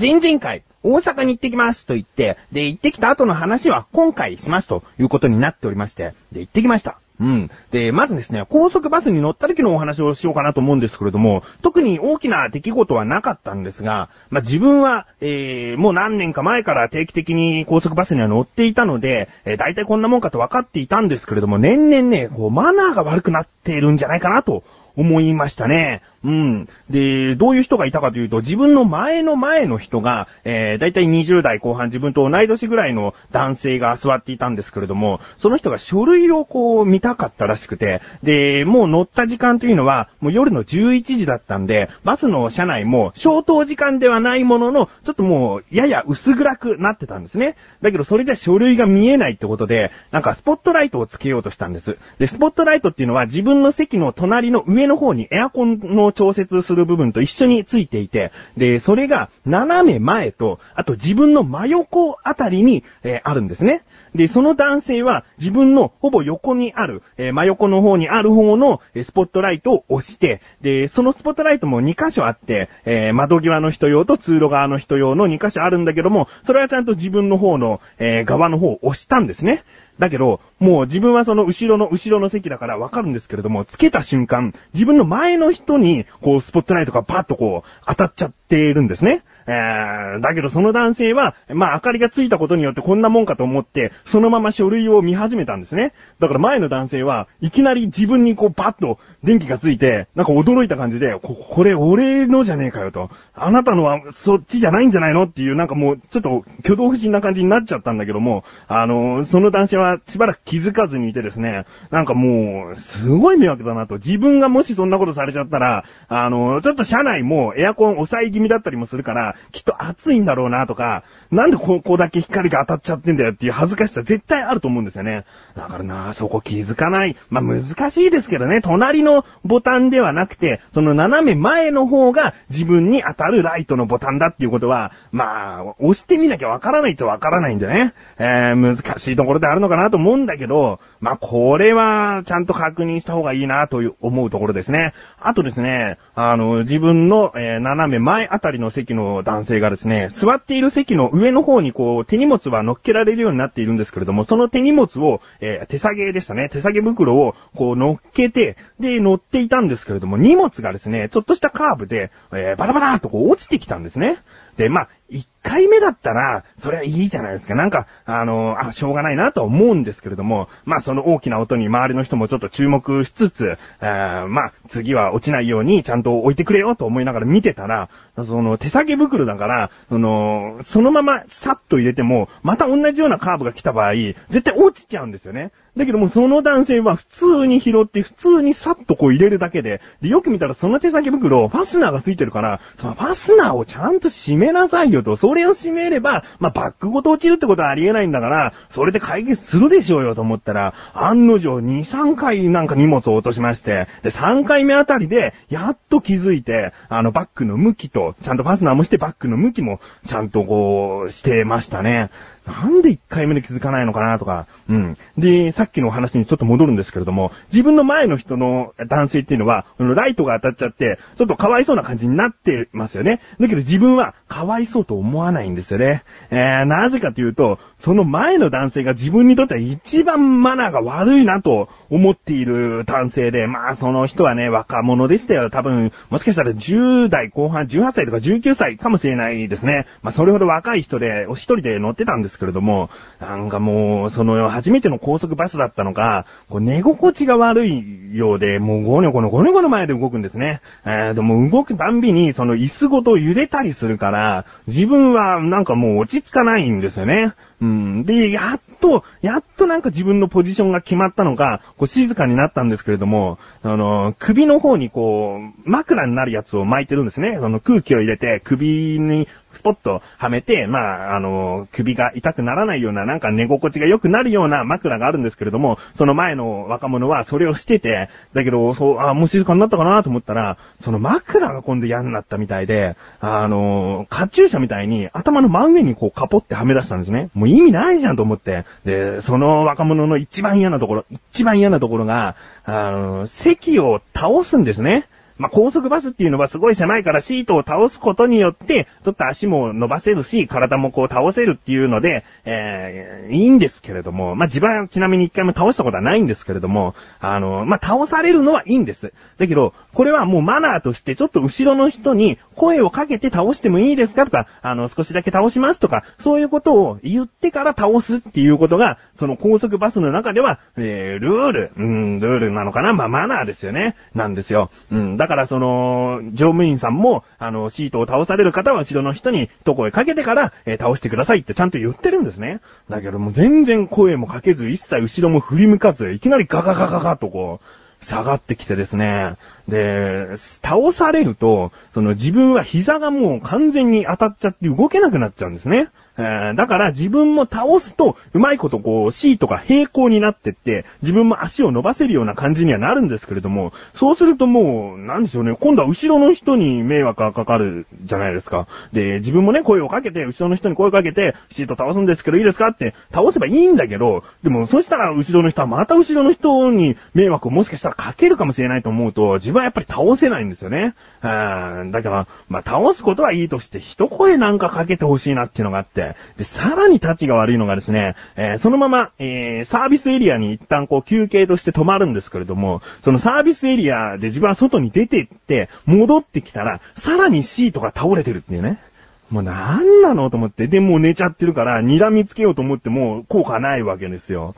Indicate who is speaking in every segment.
Speaker 1: 前々回、大阪に行ってきますと言って、で、行ってきた後の話は今回しますということになっておりまして、で、行ってきました。うん。で、まずですね、高速バスに乗った時のお話をしようかなと思うんですけれども、特に大きな出来事はなかったんですが、まあ、自分は、えー、もう何年か前から定期的に高速バスには乗っていたので、えー、大体こんなもんかと分かっていたんですけれども、年々ね、こう、マナーが悪くなっているんじゃないかなと思いましたね。うん。で、どういう人がいたかというと、自分の前の前の人が、えー、だいたい20代後半自分と同い年ぐらいの男性が座っていたんですけれども、その人が書類をこう見たかったらしくて、で、もう乗った時間というのは、もう夜の11時だったんで、バスの車内も消灯時間ではないものの、ちょっともう、やや薄暗くなってたんですね。だけどそれじゃ書類が見えないってことで、なんかスポットライトをつけようとしたんです。で、スポットライトっていうのは自分の席の隣の上の方にエアコンの調節する部分と一緒についていて、で、それが斜め前と、あと自分の真横あたりに、えーあるんですね。で、その男性は自分のほぼ横にある、えー真横の方にある方のえスポットライトを押して、で、そのスポットライトも2箇所あって、えー窓際の人用と通路側の人用の2箇所あるんだけども、それはちゃんと自分の方の、え側の方を押したんですね。だけど、もう自分はその後ろの後ろの席だからわかるんですけれども、つけた瞬間、自分の前の人に、こう、スポットライトがパッとこう、当たっちゃっているんですね。えー、だけどその男性は、まあ明かりがついたことによってこんなもんかと思って、そのまま書類を見始めたんですね。だから前の男性はいきなり自分にこうバッと電気がついて、なんか驚いた感じで、ここれ俺のじゃねえかよと。あなたのはそっちじゃないんじゃないのっていうなんかもうちょっと挙動不審な感じになっちゃったんだけども、あのその男性はしばらく気づかずにいてですね、なんかもう、すごい迷惑だなと。自分がもしそんなことされちゃったら、あのちょっと車内もエアコン抑え気味だったりもするから、きっと暑いんだろうなとか、なんでここだけ光が当たっちゃってんだよっていう恥ずかしさ絶対あると思うんですよね。だからな、そこ気づかない。まあ、難しいですけどね、隣のボタンではなくて、その斜め前の方が自分に当たるライトのボタンだっていうことは、まあ、押してみなきゃわからないっちゃわからないんでね。えー、難しいところであるのかなと思うんだけど、まあ、これは、ちゃんと確認した方がいいなという思うところですね。あとですね、あの、自分の、えー斜め前あたりの席の男性がですね、座っている席の上の方にこう、手荷物は乗っけられるようになっているんですけれども、その手荷物を、えー手提げでしたね、手提げ袋をこう乗っけて、で、乗っていたんですけれども、荷物がですね、ちょっとしたカーブで、えーバラバラーとこう落ちてきたんですね。で、まあ、一回目だったら、それはいいじゃないですか。なんか、あの、あ、しょうがないなと思うんですけれども、まあ、その大きな音に周りの人もちょっと注目しつつ、あーまあ、次は落ちないようにちゃんと置いてくれよと思いながら見てたら、その手提げ袋だから、その、そのままさっと入れても、また同じようなカーブが来た場合、絶対落ちちゃうんですよね。だけどもその男性は普通に拾って普通にさっとこう入れるだけで、で、よく見たらその手提げ袋、ファスナーがついてるから、そのファスナーをちゃんと閉めなさいよと、それを閉めれば、まあ、バックごと落ちるってことはありえないんだから、それで解決するでしょうよと思ったら、案の定2、3回なんか荷物を落としまして、で、3回目あたりで、やっと気づいて、あの、バックの向きと、ちゃんとファスナーもしてバックの向きも、ちゃんとこう、してましたね。なんで1回目で気づかないのかなとか、うん。で、さっきの話にちょっと戻るんですけれども、自分の前の人の男性っていうのは、ライトが当たっちゃって、ちょっとかわいそうな感じになってますよね。だけど自分はかわいそうと思わないんですよね。えー、なぜかというと、その前の男性が自分にとっては一番マナーが悪いなと思っている男性で、まあその人はね、若者でしたよ。多分、もしかしたら10代後半、18歳とか19歳かもしれないですね。まあそれほど若い人で、お一人で乗ってたんですけれども、なんかもう、その初めての高速バスだったのか、こう寝心地が悪いようで、もうゴニョゴニョゴニョゴニョ前で動くんですね。えー、でも動くたんびに、その椅子ごと揺れたりするから、自分はなんかもう落ち着かないんですよね。うん。で、やっと、やっとなんか自分のポジションが決まったのか、こう静かになったんですけれども、あの、首の方にこう、枕になるやつを巻いてるんですね。その空気を入れて、首にスポッとはめて、まあ、あの、首が痛くならないような、なんか寝心地が良くなるような枕があるんですけれども、その前の若者はそれをしてて、だけど、そう、あ、もう静かになったかなと思ったら、その枕が今度嫌になったみたいで、あの、カチューシャみたいに頭の真上にこうカポってはめ出したんですね。もう意味ないじゃんと思って。で、その若者の一番嫌なところ、一番嫌なところが、あの、席を倒すんですね。まあ、高速バスっていうのはすごい狭いからシートを倒すことによって、ちょっと足も伸ばせるし、体もこう倒せるっていうので、えー、いいんですけれども、まあ、自分はちなみに一回も倒したことはないんですけれども、あの、まあ、倒されるのはいいんです。だけど、これはもうマナーとしてちょっと後ろの人に声をかけて倒してもいいですかとか、あの、少しだけ倒しますとか、そういうことを言ってから倒すっていうことが、その高速バスの中では、えー、ルール、うん、ルールなのかなまあ、マナーですよね。なんですよ。うん、だからその、乗務員さんも、あの、シートを倒される方は後ろの人に一声かけてから、えー、倒してくださいってちゃんと言ってるんですね。だけどもう全然声もかけず、一切後ろも振り向かず、いきなりガガガガガとこう、下がってきてですね。で、倒されると、その自分は膝がもう完全に当たっちゃって動けなくなっちゃうんですね。え、だから自分も倒すと、うまいことこう、シートが平行になってって、自分も足を伸ばせるような感じにはなるんですけれども、そうするともう、なんでしょうね、今度は後ろの人に迷惑がかかるじゃないですか。で、自分もね、声をかけて、後ろの人に声をかけて、シート倒すんですけどいいですかって倒せばいいんだけど、でもそしたら後ろの人はまた後ろの人に迷惑をもしかしたらかけるかもしれないと思うと、自分はやっぱり倒せないんですよね。うん、だから、まあ、倒すことはいいとして、一声なんかかけてほしいなっていうのがあって、で、さらに立ちが悪いのがですね、えー、そのまま、えー、サービスエリアに一旦こう休憩として止まるんですけれども、そのサービスエリアで自分は外に出て行って、戻ってきたら、さらにシートが倒れてるっていうね。もうなんなのと思って。で、もう寝ちゃってるから、睨みつけようと思っても、効果ないわけですよ。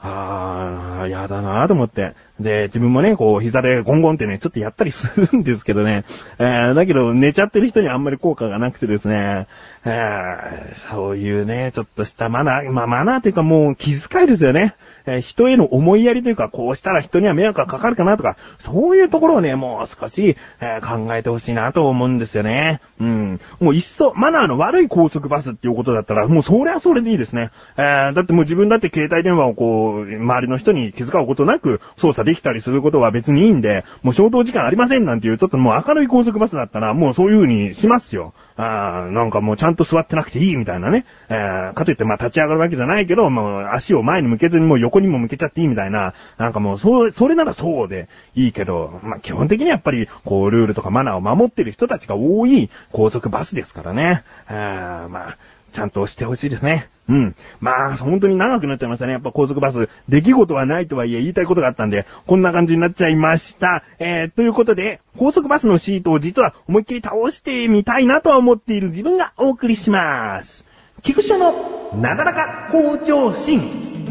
Speaker 1: ああ、やだなと思って。で、自分もね、こう、膝でゴンゴンってね、ちょっとやったりするんですけどね。えー、だけど、寝ちゃってる人にあんまり効果がなくてですね。えー、そういうね、ちょっとしたマナー、まあマナーというかもう気遣いですよね。え人への思いやりというか、こうしたら人には迷惑がかかるかなとか、そういうところをね、もう少し、えー、考えてほしいなと思うんですよね。うん。もういっそ、マナーの悪い高速バスっていうことだったら、もうそれはそれでいいですね。えー、だってもう自分だって携帯電話をこう、周りの人に気遣うことなく操作できたりすることは別にいいんで、もう消灯時間ありませんなんていう、ちょっともう明るい高速バスだったら、もうそういう風にしますよ。あなんかもうちゃんと座ってなくていいみたいなね。えー、かといってまあ立ち上がるわけじゃないけど、もう足を前に向けずにもう横にも向けちゃっていいみたいな。なんかもうそう、それならそうでいいけど、まあ基本的にやっぱりこうルールとかマナーを守ってる人たちが多い高速バスですからね。あまあ、ちゃんとしてほしいですね。うん。まあ、本当に長くなっちゃいましたね。やっぱ高速バス、出来事はないとはいえ言いたいことがあったんで、こんな感じになっちゃいました。えー、ということで、高速バスのシートを実は思いっきり倒してみたいなとは思っている自分がお送りします。菊池のなだらか向上心。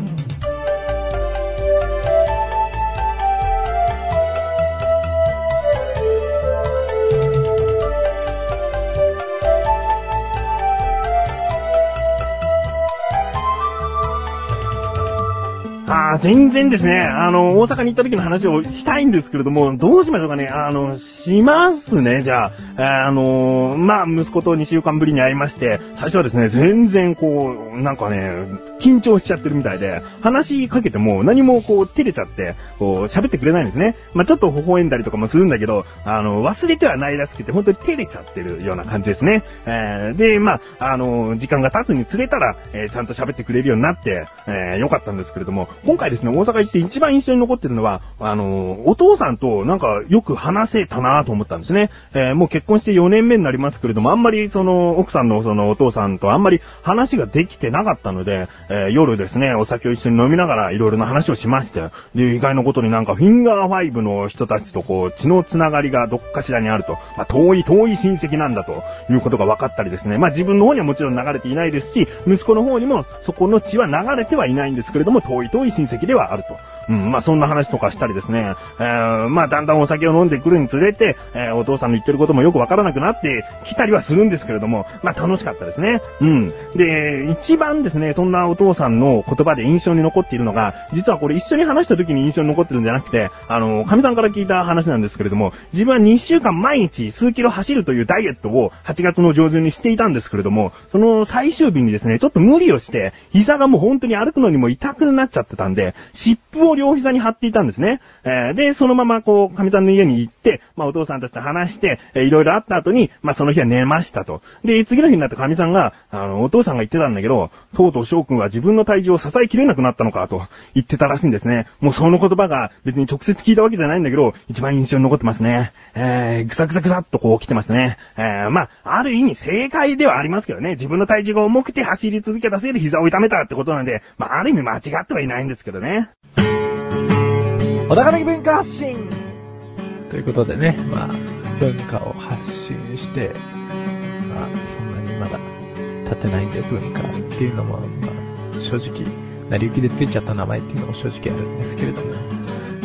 Speaker 1: ああ、全然ですね、あの、大阪に行った時の話をしたいんですけれども、どうしましょうかね。あの、しますね、じゃあ。あの、まあ、息子と2週間ぶりに会いまして、最初はですね、全然こう、なんかね、緊張しちゃってるみたいで、話しかけても何もこう、照れちゃって、こう、喋ってくれないんですね。まあ、ちょっと微笑んだりとかもするんだけど、あの、忘れてはないらしくて、本当に照れちゃってるような感じですね。えー、で、まあ、あの、時間が経つにつれたら、えー、ちゃんと喋ってくれるようになって、えー、よかったんですけれども、今回ですね、大阪行って一番印象に残ってるのは、あの、お父さんとなんかよく話せたなと思ったんですね。えー、もう結婚して4年目になりますけれども、あんまりその、奥さんのそのお父さんとあんまり話ができてなかったので、えー、夜ですね、お酒を一緒に飲みながらいろいろな話をしまして、で、意外なことになんかフィンガーファイブの人たちとこう、血のつながりがどっかしらにあると、まあ、遠い遠い親戚なんだということが分かったりですね、まあ、自分の方にはもちろん流れていないですし、息子の方にもそこの血は流れてはいないんですけれども、遠い遠いい親戚ではあると。うん、まあそんな話とかしたりですね、えー、まあだんだんお酒を飲んでくるにつれて、えー、お父さんの言ってることもよくわからなくなってきたりはするんですけれども、まあ楽しかったですね。うん。で、一番ですね、そんなお父さんの言葉で印象に残っているのが、実はこれ一緒に話した時に印象に残ってるんじゃなくて、あの、神さんから聞いた話なんですけれども、自分は2週間毎日数キロ走るというダイエットを8月の上旬にしていたんですけれども、その最終日にですね、ちょっと無理をして、膝がもう本当に歩くのにも痛くなっちゃってたんで、湿布を両膝に貼っていたんですね。えー、で、そのままこう、神さんの家に行って、まあお父さんたちと話して、えー、いろいろあった後に、まあその日は寝ましたと。で、次の日になって神さんが、あの、お父さんが言ってたんだけど、とうとう翔くんは自分の体重を支えきれなくなったのかと言ってたらしいんですね。もうその言葉が別に直接聞いたわけじゃないんだけど、一番印象に残ってますね。えー、ぐさぐさぐさっとこう来てますね。えー、まあ、ある意味正解ではありますけどね。自分の体重が重くて走り続けたせいで膝を痛めたってことなんで、まあ、ある意味間違ってはいないんですけどね。
Speaker 2: 小高的文化発信ということでね、まあ、文化を発信して、まあ、そんなにまだ立てないんで文化っていうのも、まあ、正直、成り行きでついちゃった名前っていうのも正直あるんですけれども、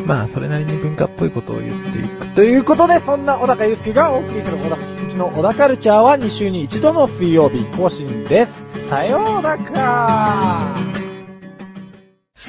Speaker 2: まあ、それなりに文化っぽいことを言っていく。ということで、そんな小高祐介がお送りする小高菊池の小高カルチャーは2週に1度の水曜日更新です。さようなら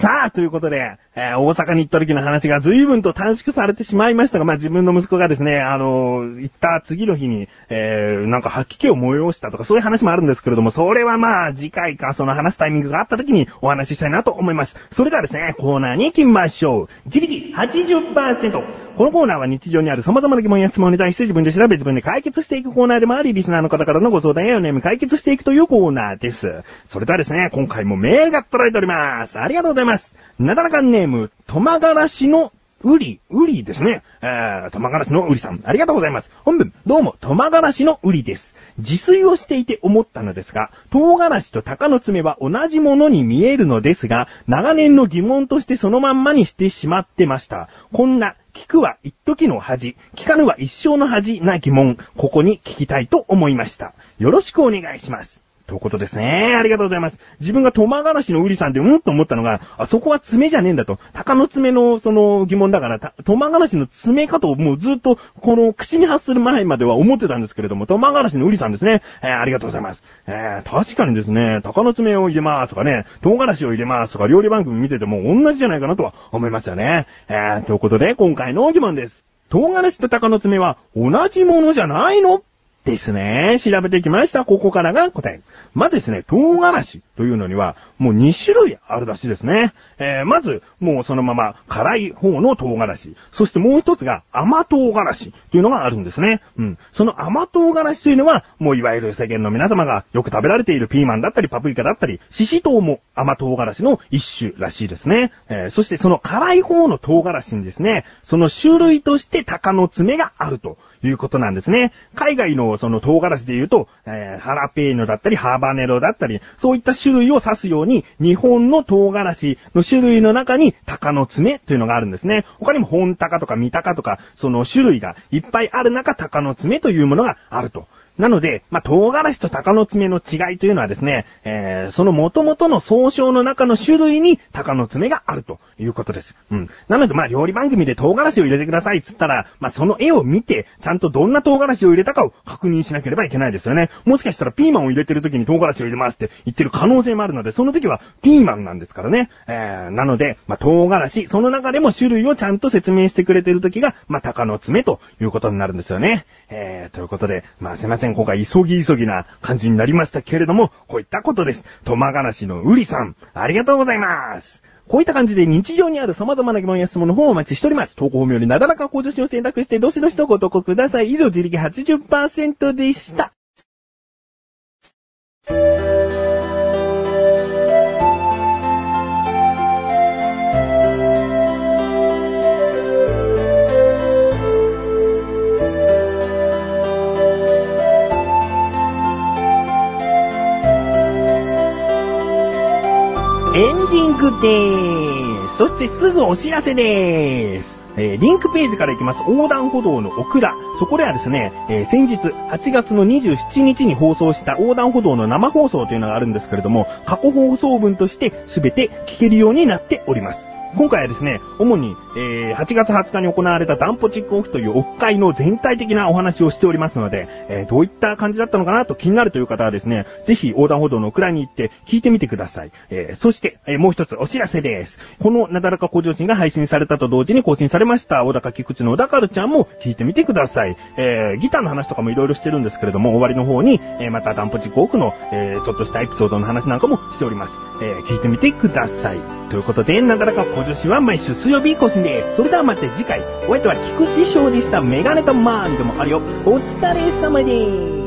Speaker 1: さあ、ということで、えー、大阪に行った時の話が随分と短縮されてしまいましたが、まあ自分の息子がですね、あのー、行った次の日に、えー、なんか吐き気を催したとかそういう話もあるんですけれども、それはまあ次回かその話すタイミングがあった時にお話ししたいなと思います。それではですね、コーナーに行きましょう。自力80%。このコーナーは日常にある様々な疑問や質問に対して自分で調べ自分で解決していくコーナーでもあり、リスナーの方からのご相談やお悩み解決していくというコーナーです。それではですね、今回もメールが届いております。ありがとうございます。なだらかんネーム、トマガラシのウリ、ウリですね。えー、トマガラシのウリさん、ありがとうございます。本文、どうも、トマガラシのウリです。自炊をしていて思ったのですが、唐辛子と鷹の爪は同じものに見えるのですが、長年の疑問としてそのまんまにしてしまってました。こんな聞くは一時の恥、聞かぬは一生の恥な疑問、ここに聞きたいと思いました。よろしくお願いします。ということですね。ありがとうございます。自分がトマガラシのウリさんでうんと思ったのが、あそこは爪じゃねえんだと。鷹の爪のその疑問だから、トマガラシの爪かともうずっとこの口に発する前までは思ってたんですけれども、トマガラシのウリさんですね。えー、ありがとうございます。えー、確かにですね、鷹の爪を入れますとかね、唐辛子を入れますとか料理番組見てても同じじゃないかなとは思いますよね。えー、ということで今回の疑問です。唐辛子と鷹の爪は同じものじゃないの？ですね。調べてきました。ここからが答え。まずですね、唐辛子というのには、もう2種類あるらしいですね。えー、まず、もうそのまま辛い方の唐辛子。そしてもう一つが甘唐辛子というのがあるんですね。うん。その甘唐辛子というのは、もういわゆる世間の皆様がよく食べられているピーマンだったりパプリカだったり、シシトウも甘唐辛子の一種らしいですね。えー、そしてその辛い方の唐辛子にですね、その種類として鷹の爪があると。いうことなんですね。海外のその唐辛子で言うと、えー、ハラペーニョだったり、ハーバネロだったり、そういった種類を指すように、に日本の唐辛子の種類の中に、鷹の爪というのがあるんですね。他にも本鷹とか三鷹とか、その種類がいっぱいある中、鷹の爪というものがあると。なので、まあ、唐辛子と鷹の爪の違いというのはですね、えー、その元々の総称の中の種類に鷹の爪があるということです。うん。なので、まあ、料理番組で唐辛子を入れてくださいっつったら、まあ、その絵を見て、ちゃんとどんな唐辛子を入れたかを確認しなければいけないですよね。もしかしたらピーマンを入れてる時に唐辛子を入れますって言ってる可能性もあるので、その時はピーマンなんですからね。えー、なので、まあ、唐辛子、その中でも種類をちゃんと説明してくれてる時が、まあ、鷹の爪ということになるんですよね。えー、ということで、まあ、すいません、せん今回急ぎ急ぎな感じになりましたけれども、こういったことです。トマガラシのウリさん、ありがとうございます。こういった感じで日常にある様々な疑問や質問の方をお待ちしております。投稿本よりなだらか向上心を選択して、どしどしとご投稿ください。以上、自力80%でした。でーす。そしてすぐお知らせでーす。えー、リンクページから行きます横断歩道のオクラ。そこではですね、えー、先日8月の27日に放送した横断歩道の生放送というのがあるんですけれども、過去放送分として全て聞けるようになっております。今回はですね、主に、えー、8月20日に行われたダンポチックオフというオフ会の全体的なお話をしておりますので、えー、どういった感じだったのかなと気になるという方はですね、ぜひ横断歩道の蔵に行って聞いてみてください。えー、そして、えー、もう一つお知らせです。このなだらか向上心が配信されたと同時に更新されました、小高菊池の小高るちゃんも聞いてみてください。えー、ギターの話とかもいろいろしてるんですけれども、終わりの方に、えー、またダンポチックオフの、えー、ちょっとしたエピソードの話なんかもしております。えー、聞いてみてください。ということで、なだらか女子は毎週水曜日更新です。それではまた次回、お相手は菊池勝利したメガネとマンでもあるよ。お疲れ様です。